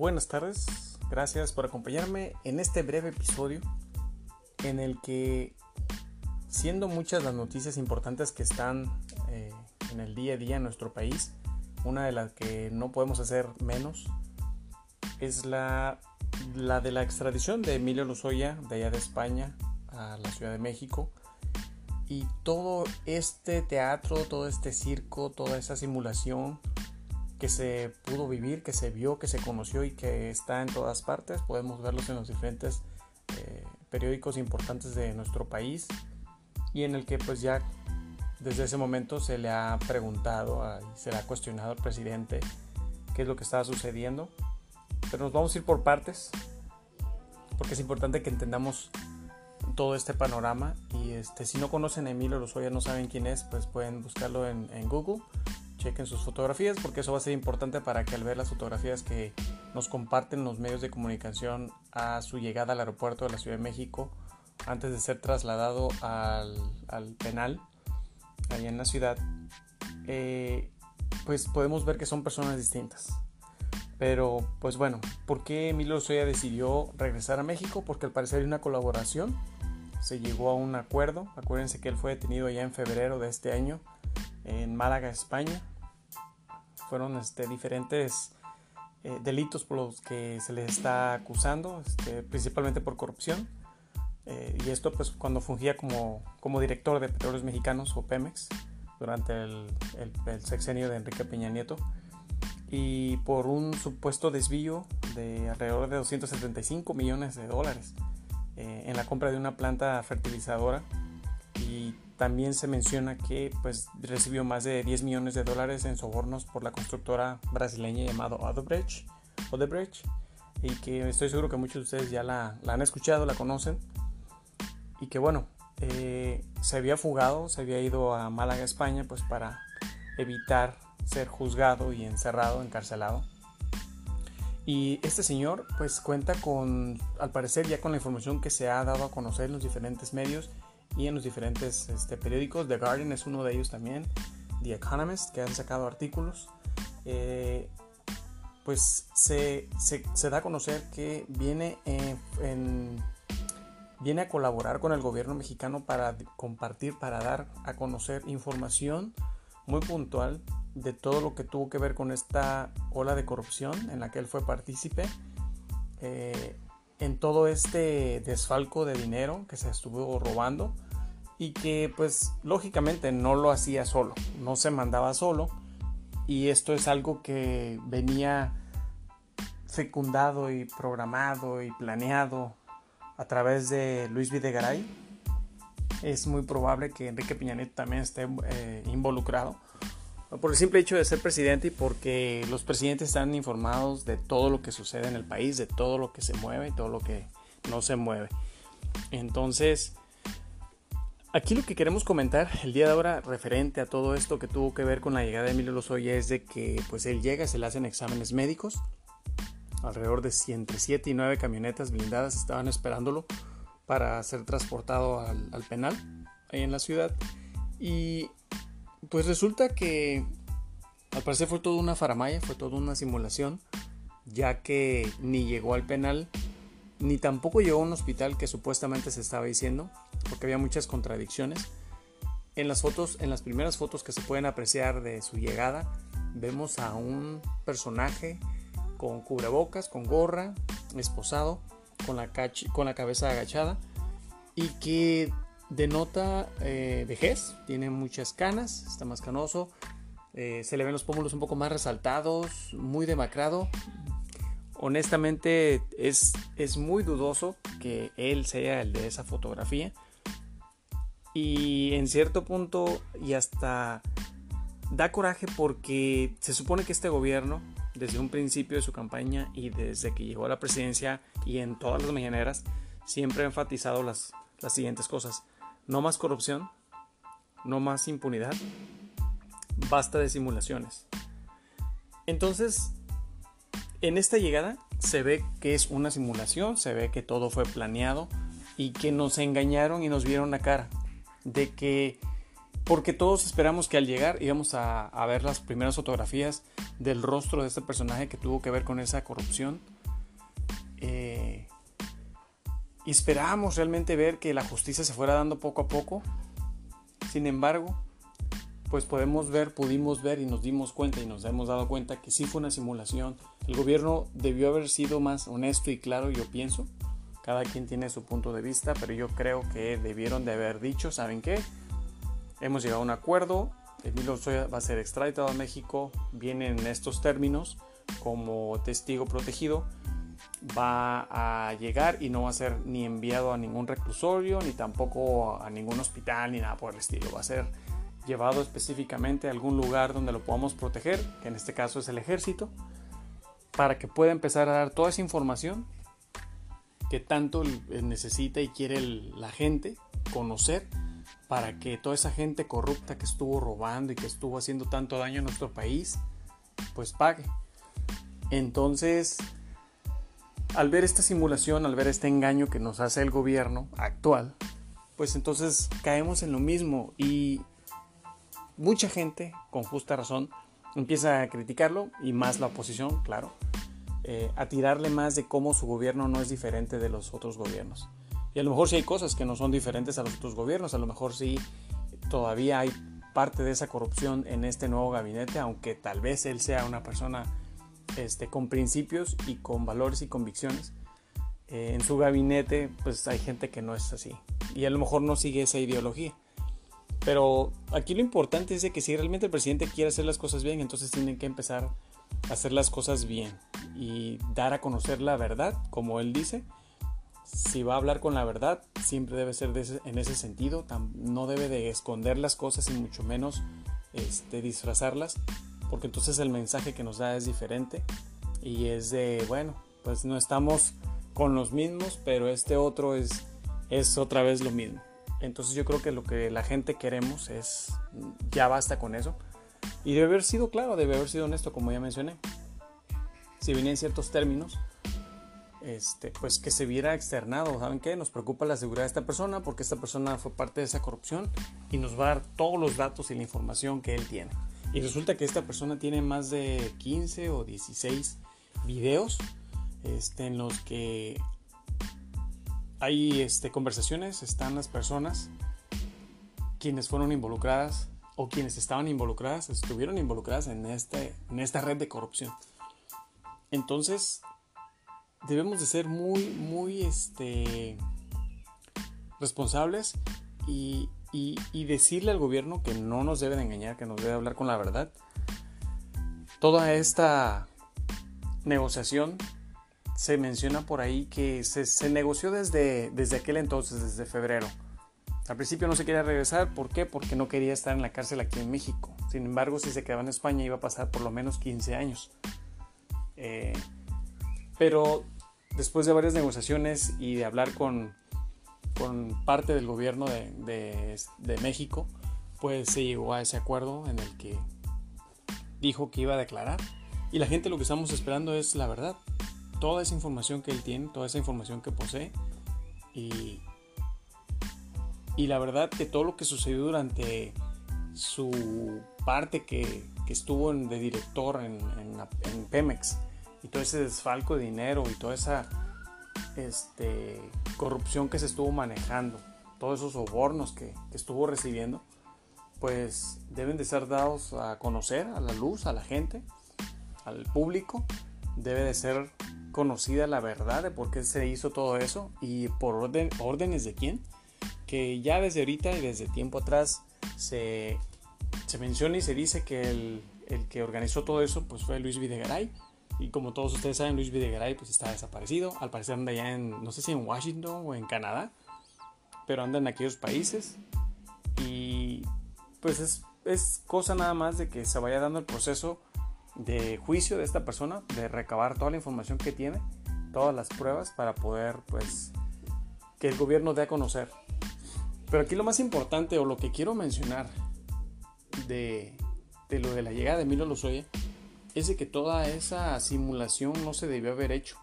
Buenas tardes, gracias por acompañarme en este breve episodio en el que, siendo muchas las noticias importantes que están eh, en el día a día en nuestro país, una de las que no podemos hacer menos es la, la de la extradición de Emilio Lozoya de allá de España a la Ciudad de México. Y todo este teatro, todo este circo, toda esa simulación que se pudo vivir, que se vio, que se conoció y que está en todas partes. Podemos verlos en los diferentes eh, periódicos importantes de nuestro país y en el que pues ya desde ese momento se le ha preguntado se le ha cuestionado al presidente qué es lo que estaba sucediendo. Pero nos vamos a ir por partes porque es importante que entendamos todo este panorama y este si no conocen a Emilio Lozoya no saben quién es pues pueden buscarlo en, en Google chequen sus fotografías porque eso va a ser importante para que al ver las fotografías que nos comparten los medios de comunicación a su llegada al aeropuerto de la Ciudad de México antes de ser trasladado al, penal allá en la ciudad, eh, pues podemos ver que son personas distintas. Pero pues bueno, ¿por qué Emilio Lozoya decidió regresar a México? Porque al parecer hay una colaboración, se llegó a un acuerdo, acuérdense que él fue detenido ya en febrero de este año en Málaga, España, fueron este, diferentes eh, delitos por los que se les está acusando, este, principalmente por corrupción. Eh, y esto pues cuando fungía como, como director de Petróleos Mexicanos o Pemex durante el, el, sexenio de Enrique Peña Nieto y por un supuesto desvío de alrededor de 275 millones de dólares eh, en la compra de una planta fertilizadora también se menciona que pues, recibió más de 10 millones de dólares en sobornos por la constructora brasileña llamada Odebrecht, Odebrecht y que estoy seguro que muchos de ustedes ya la, han escuchado, la conocen. Y que bueno, eh, se había fugado, se había ido a Málaga, España, pues para evitar ser juzgado y encerrado, encarcelado. Y este señor pues cuenta con, al parecer ya con la información que se ha dado a conocer en los diferentes medios, y en los diferentes este, periódicos. The Guardian es uno de ellos también. The Economist, que han sacado artículos. Eh, pues se, se, da a conocer que viene, en, viene a colaborar con el gobierno mexicano para compartir, para dar a conocer información muy puntual de todo lo que tuvo que ver con esta ola de corrupción en la que él fue partícipe. Eh, en todo este desfalco de dinero que se estuvo robando y que pues lógicamente no lo hacía solo, no se mandaba solo y esto es algo que venía fecundado y programado y planeado a través de Luis Videgaray. Es muy probable que Enrique Peña también esté eh, involucrado por el simple hecho de ser presidente y porque los presidentes están informados de todo lo que sucede en el país, de todo lo que se mueve y todo lo que no se mueve. Entonces, aquí lo que queremos comentar el día de ahora referente a todo esto que tuvo que ver con la llegada de Emilio Lozoya es de que pues él llega, se le hacen exámenes médicos. Alrededor de entre 7 y 9 camionetas blindadas estaban esperándolo para ser transportado al, al penal ahí en la ciudad. Y pues resulta que al parecer fue toda una faramaya, fue toda una simulación, ya que ni llegó al penal, ni tampoco llegó a un hospital que supuestamente se estaba diciendo, porque había muchas contradicciones. En las fotos, en las primeras fotos que se pueden apreciar de su llegada, vemos a un personaje con cubrebocas, con gorra, esposado, con la, con la cabeza agachada y que denota eh, vejez, tiene muchas canas, está más canoso, eh, se le ven los pómulos un poco más resaltados, muy demacrado. Honestamente es, es muy dudoso que él sea el de esa fotografía. Y en cierto punto y hasta da coraje porque se supone que este gobierno, desde un principio de su campaña y desde que llegó a la presidencia y en todas las mañaneras, siempre ha enfatizado las, las siguientes cosas. No más corrupción, no más impunidad, basta de simulaciones. Entonces, en esta llegada se ve que es una simulación, se ve que todo fue planeado y que nos engañaron y nos vieron la cara de que porque todos esperamos que al llegar íbamos a, a, ver las primeras fotografías del rostro de este personaje que tuvo que ver con esa corrupción. Eh, y esperábamos realmente ver que la justicia se fuera dando poco a poco. Sin embargo, pues podemos ver, pudimos ver y nos dimos cuenta y nos hemos dado cuenta que sí fue una simulación. El gobierno debió haber sido más honesto y claro, yo pienso. Cada quien tiene su punto de vista, pero yo creo que debieron de haber dicho, ¿saben qué? Hemos llegado a un acuerdo, Emilio Lozoya va a ser extraditado a México, viene en estos términos como testigo protegido, va a llegar y no va a ser ni enviado a ningún reclusorio, ni tampoco a ningún hospital, ni nada por el estilo. Va a ser llevado específicamente a algún lugar donde lo podamos proteger, que en este caso es el ejército, para que pueda empezar a dar toda esa información que tanto necesita y quiere la gente conocer para que toda esa gente corrupta que estuvo robando y que estuvo haciendo tanto daño a nuestro país, pues pague. Entonces, al ver esta simulación, al ver este engaño que nos hace el gobierno actual, pues entonces caemos en lo mismo y mucha gente, con justa razón, empieza a criticarlo y más la oposición, claro, eh, a tirarle más de cómo su gobierno no es diferente de los otros gobiernos. Y a lo mejor sí hay cosas que no son diferentes a los otros gobiernos, a lo mejor sí todavía hay parte de esa corrupción en este nuevo gabinete, aunque tal vez él sea una persona este, con principios y con valores y convicciones. Eh, en su gabinete pues hay gente que no es así y a lo mejor no sigue esa ideología. Pero aquí lo importante es que si realmente el presidente quiere hacer las cosas bien, entonces tienen que empezar a hacer las cosas bien y dar a conocer la verdad, como él dice, si va a hablar con la verdad, siempre debe ser en ese sentido. No debe de esconder las cosas y mucho menos este, disfrazarlas, porque entonces el mensaje que nos da es diferente y es de, bueno, pues no estamos con los mismos, pero este otro es, es otra vez lo mismo. Entonces yo creo que lo que la gente queremos es, ya basta con eso. Y debe haber sido claro, debe haber sido honesto, como ya mencioné. Si vienen ciertos términos, este, pues que se viera externado. ¿Saben qué? Nos preocupa la seguridad de esta persona porque esta persona fue parte de esa corrupción y nos va a dar todos los datos y la información que él tiene. Y resulta que esta persona tiene más de 15 o 16 videos este, en los que hay este, conversaciones, están las personas quienes fueron involucradas o quienes estaban involucradas, estuvieron involucradas en, este, en esta red de corrupción. Entonces, debemos de ser muy, muy este, responsables y, decirle al gobierno que no nos debe de engañar, que nos debe hablar con la verdad. Toda esta negociación se menciona por ahí que se, negoció desde, desde aquel entonces, desde febrero. Al principio no se quería regresar, ¿por qué? Porque no quería estar en la cárcel aquí en México. Sin embargo, si se quedaba en España iba a pasar por lo menos 15 años. Eh, pero después de varias negociaciones y de hablar con, con parte del gobierno de, México, pues se llegó a ese acuerdo en el que dijo que iba a declarar. Y la gente lo que estamos esperando es la verdad. Toda esa información que él tiene, toda esa información que posee. Y, y la verdad que todo lo que sucedió durante su parte que, estuvo de director en, en Pemex y todo ese desfalco de dinero y toda esa este, corrupción que se estuvo manejando, todos esos sobornos que, estuvo recibiendo, pues deben de ser dados a conocer a la luz, a la gente, al público. Debe de ser conocida la verdad de por qué se hizo todo eso y por orden, órdenes de quién. Que ya desde ahorita y desde tiempo atrás se, menciona y se dice que el, el que organizó todo eso pues fue Luis Videgaray y como todos ustedes saben, Luis Videgaray pues está desaparecido. Al parecer anda ya en, no sé si en Washington o en Canadá, pero anda en aquellos países. Y pues es, es cosa nada más de que se vaya dando el proceso de juicio de esta persona, de recabar toda la información que tiene, todas las pruebas para poder pues que el gobierno dé a conocer. Pero aquí lo más importante o lo que quiero mencionar de, de lo de la llegada de Emilio Lozoya es de que toda esa simulación no se debió haber hecho.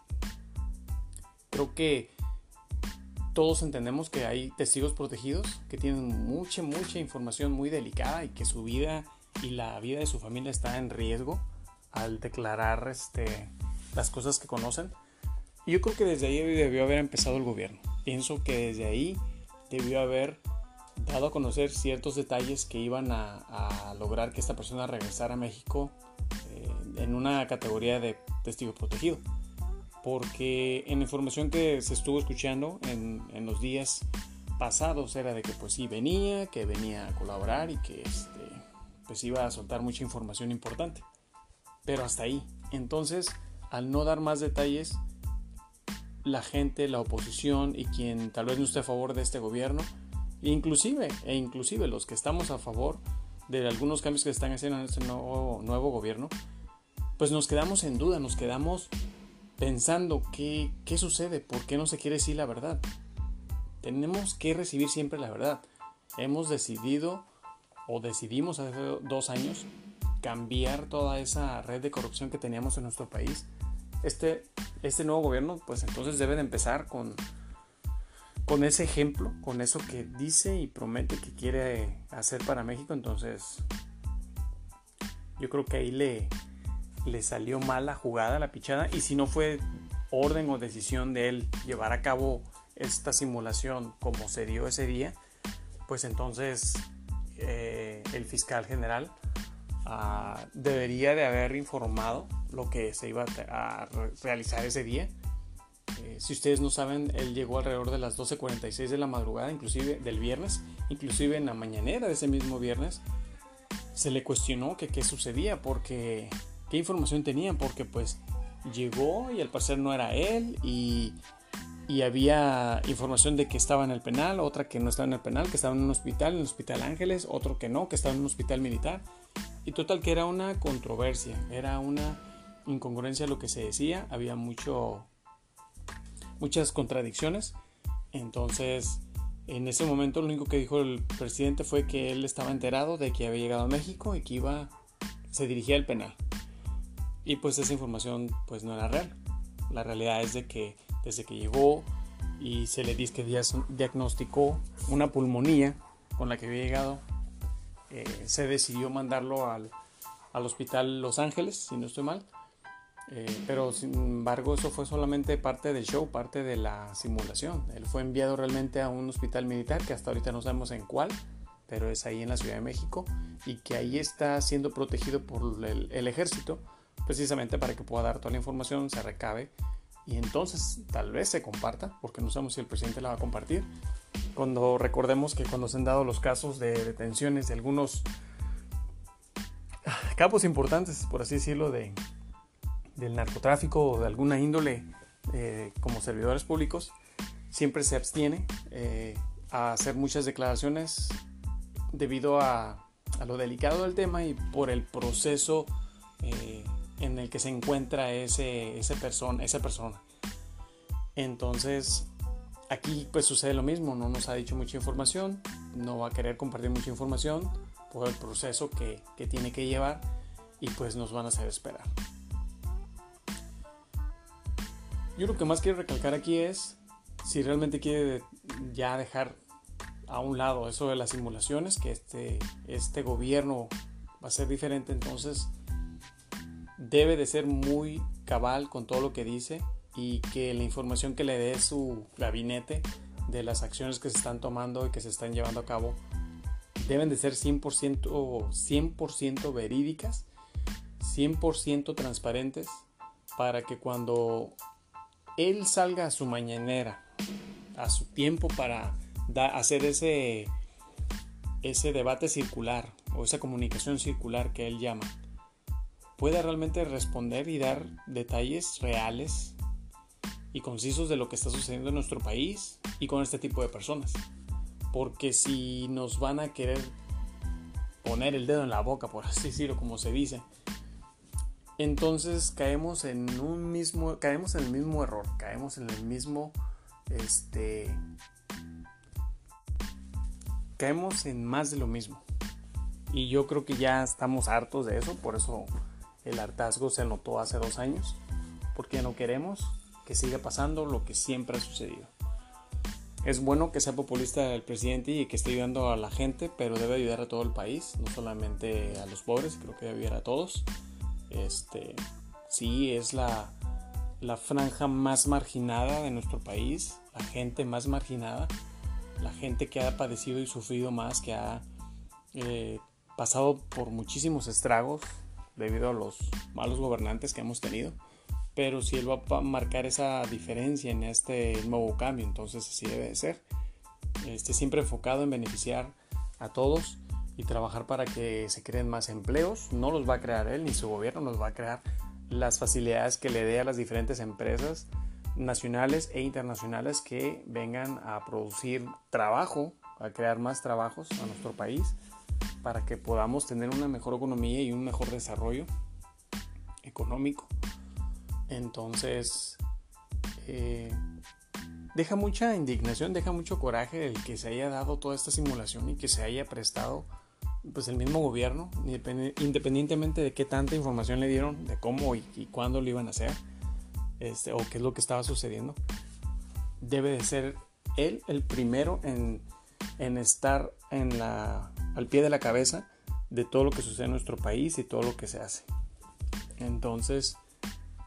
Creo que todos entendemos que hay testigos protegidos que tienen mucha, mucha información muy delicada y que su vida y la vida de su familia está en riesgo al declarar este, las cosas que conocen. Y yo creo que desde ahí debió haber empezado el gobierno. Pienso que desde ahí debió haber dado a conocer ciertos detalles que iban a, lograr que esta persona regresara a México eh, en una categoría de testigo protegido. Porque en la información que se estuvo escuchando en, los días pasados era de que pues sí venía, que venía a colaborar y que este, pues iba a soltar mucha información importante. Pero hasta ahí. Entonces, al no dar más detalles, la gente, la oposición y quien tal vez no esté a favor de este gobierno, inclusive, e inclusive los que estamos a favor de algunos cambios que están haciendo en este nuevo, nuevo gobierno, pues nos quedamos en duda, nos quedamos pensando qué, qué sucede, por qué no se quiere decir la verdad. Tenemos que recibir siempre la verdad. Hemos decidido o decidimos hace dos años cambiar toda esa red de corrupción que teníamos en nuestro país. Este, este nuevo gobierno pues entonces debe de empezar con, con ese ejemplo, con eso que dice y promete que quiere hacer para México. Entonces yo creo que ahí le, le salió mal la jugada, la pichada. Y si no fue orden o decisión de él llevar a cabo esta simulación como se dio ese día, pues entonces eh, el fiscal general ah, debería de haber informado lo que se iba a, realizar ese día. Si ustedes no saben, él llegó alrededor de las 12.46 de la madrugada, inclusive del viernes, inclusive en la mañanera de ese mismo viernes, se le cuestionó que qué sucedía, porque qué información tenían, porque pues llegó y al parecer no era él y y había información de que estaba en el penal, otra que no estaba en el penal, que estaba en un hospital, en el Hospital Ángeles, otro que no, que estaba en un hospital militar. Y total que era una controversia, era una incongruencia lo que se decía, había mucho, muchas contradicciones. Entonces, en ese momento lo único que dijo el presidente fue que él estaba enterado de que había llegado a México y que iba, se dirigía al penal. Y pues esa información pues no era real. La realidad es de que desde que llegó y se le dice que diagnosticó una pulmonía con la que había llegado, eh, se decidió mandarlo al, hospital Los Ángeles, si no estoy mal. Eh, pero sin embargo eso fue solamente parte del show, parte de la simulación. Él fue enviado realmente a un hospital militar que hasta ahorita no sabemos en cuál, pero es ahí en la Ciudad de México y que ahí está siendo protegido por el ejército precisamente para que pueda dar toda la información, se recabe y entonces tal vez se comparta, porque no sabemos si el presidente la va a compartir. Cuando recordemos que cuando se han dado los casos de detenciones de algunos capos importantes, por así decirlo, de, del narcotráfico o de alguna índole eh, como servidores públicos, siempre se abstiene eh, a hacer muchas declaraciones debido a, a, lo delicado del tema y por el proceso eh, en el que se encuentra ese, ese persona, esa persona. Entonces, aquí pues sucede lo mismo, no nos ha dicho mucha información, no va a querer compartir mucha información por el proceso que, que tiene que llevar y pues nos van a hacer esperar. Yo lo que más quiero recalcar aquí es si realmente quiere ya dejar a un lado eso de las simulaciones, que este, este gobierno va a ser diferente, entonces debe de ser muy cabal con todo lo que dice y que la información que le dé su gabinete de las acciones que se están tomando y que se están llevando a cabo deben de ser 100%, 100 verídicas, 100% transparentes para que cuando él salga a su mañanera, a su tiempo para hacer ese, ese debate circular o esa comunicación circular que él llama, pueda realmente responder y dar detalles reales y concisos de lo que está sucediendo en nuestro país y con este tipo de personas. Porque si nos van a querer poner el dedo en la boca, por así decirlo, como se dice, entonces caemos en un mismo, caemos en el mismo error, caemos en el mismo, este, caemos en más de lo mismo. Y yo creo que ya estamos hartos de eso, por eso el hartazgo se notó hace dos años, porque no queremos que siga pasando lo que siempre ha sucedido. es bueno que sea populista el presidente y que esté ayudando a la gente, pero debe ayudar a todo el país, no solamente a los pobres, creo que debe ayudar a todos. Este, sí, es la, la franja más marginada de nuestro país, la gente más marginada, la gente que ha padecido y sufrido más, que ha eh, pasado por muchísimos estragos debido a los malos gobernantes que hemos tenido. Pero si él va a marcar esa diferencia en este nuevo cambio, entonces así debe de ser. Esté siempre enfocado en beneficiar a todos y trabajar para que se creen más empleos. No los va a crear él ni su gobierno, nos va a crear las facilidades que le dé a las diferentes empresas nacionales e internacionales que vengan a producir trabajo, a crear más trabajos a nuestro país para que podamos tener una mejor economía y un mejor desarrollo económico. Entonces, eh, deja mucha indignación, deja mucho coraje el que se haya dado toda esta simulación y que se haya prestado pues el mismo gobierno, independientemente de qué tanta información le dieron, de cómo y, cuándo lo iban a hacer, este, o qué es lo que estaba sucediendo, debe de ser él el primero en, estar al pie de la cabeza de todo lo que sucede en nuestro país y todo lo que se hace. Entonces,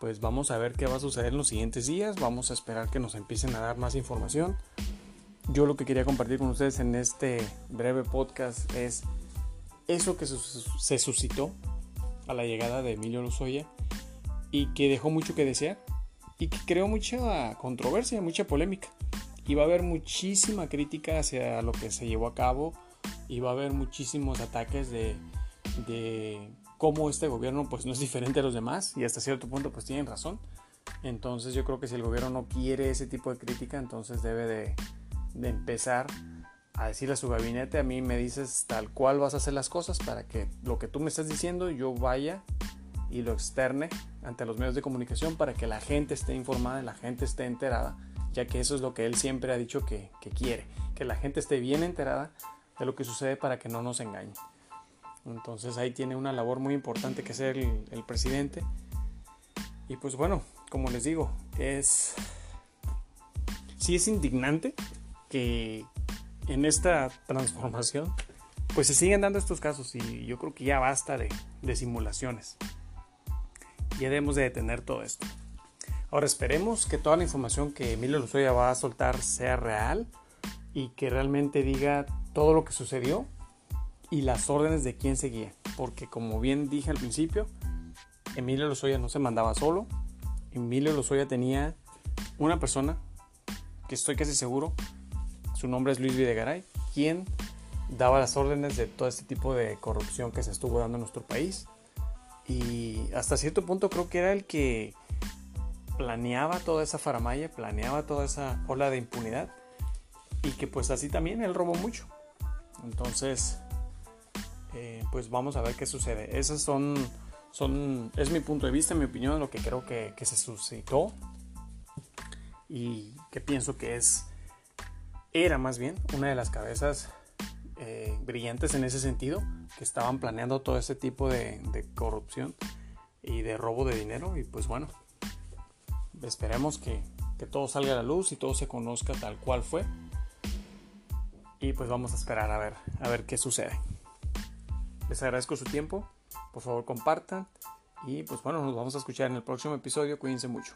pues vamos a ver qué va a suceder en los siguientes días, vamos a esperar que nos empiecen a dar más información. Yo lo que quería compartir con ustedes en este breve podcast es eso que se suscitó a la llegada de Emilio Lozoya y que dejó mucho que desear y que creó mucha controversia, mucha polémica. Y va a haber muchísima crítica hacia lo que se llevó a cabo y va a haber muchísimos ataques de, cómo este gobierno pues no es diferente a los demás y hasta cierto punto pues tienen razón. Entonces yo creo que si el gobierno no quiere ese tipo de crítica, entonces debe de, de empezar a decirle a su gabinete, a mí me dices tal cual vas a hacer las cosas para que lo que tú me estás diciendo yo vaya y lo externe ante los medios de comunicación para que la gente esté informada, la gente esté enterada, ya que eso es lo que él siempre ha dicho que, quiere, que la gente esté bien enterada de lo que sucede para que no nos engañe. Entonces ahí tiene una labor muy importante que hacer el, el presidente. Y pues bueno, como les digo, es... Sí es indignante que, en esta transformación, pues se siguen dando estos casos y yo creo que ya basta de, simulaciones. Ya debemos de detener todo esto. Ahora esperemos que toda la información que Emilio Lozoya va a soltar sea real y que realmente diga todo lo que sucedió y las órdenes de quién seguía. Porque como bien dije al principio, Emilio Lozoya no se mandaba solo. Emilio Lozoya tenía una persona que estoy casi seguro su nombre es Luis Videgaray, quien daba las órdenes de todo este tipo de corrupción que se estuvo dando en nuestro país. Y hasta cierto punto creo que era el que planeaba toda esa faramaya, planeaba toda esa ola de impunidad. Y que pues así también él robó mucho. Entonces, eh, pues vamos a ver qué sucede. Esos son, son, es mi punto de vista, mi opinión, lo que creo que, que se suscitó. Y que pienso que es era más bien una de las cabezas eh, brillantes en ese sentido, que estaban planeando todo ese tipo de, corrupción y de robo de dinero. Y pues bueno, esperemos que, que todo salga a la luz y todo se conozca tal cual fue. Y pues vamos a esperar a ver, a ver qué sucede. Les agradezco su tiempo. Por favor compartan. Y pues bueno, nos vamos a escuchar en el próximo episodio. Cuídense mucho.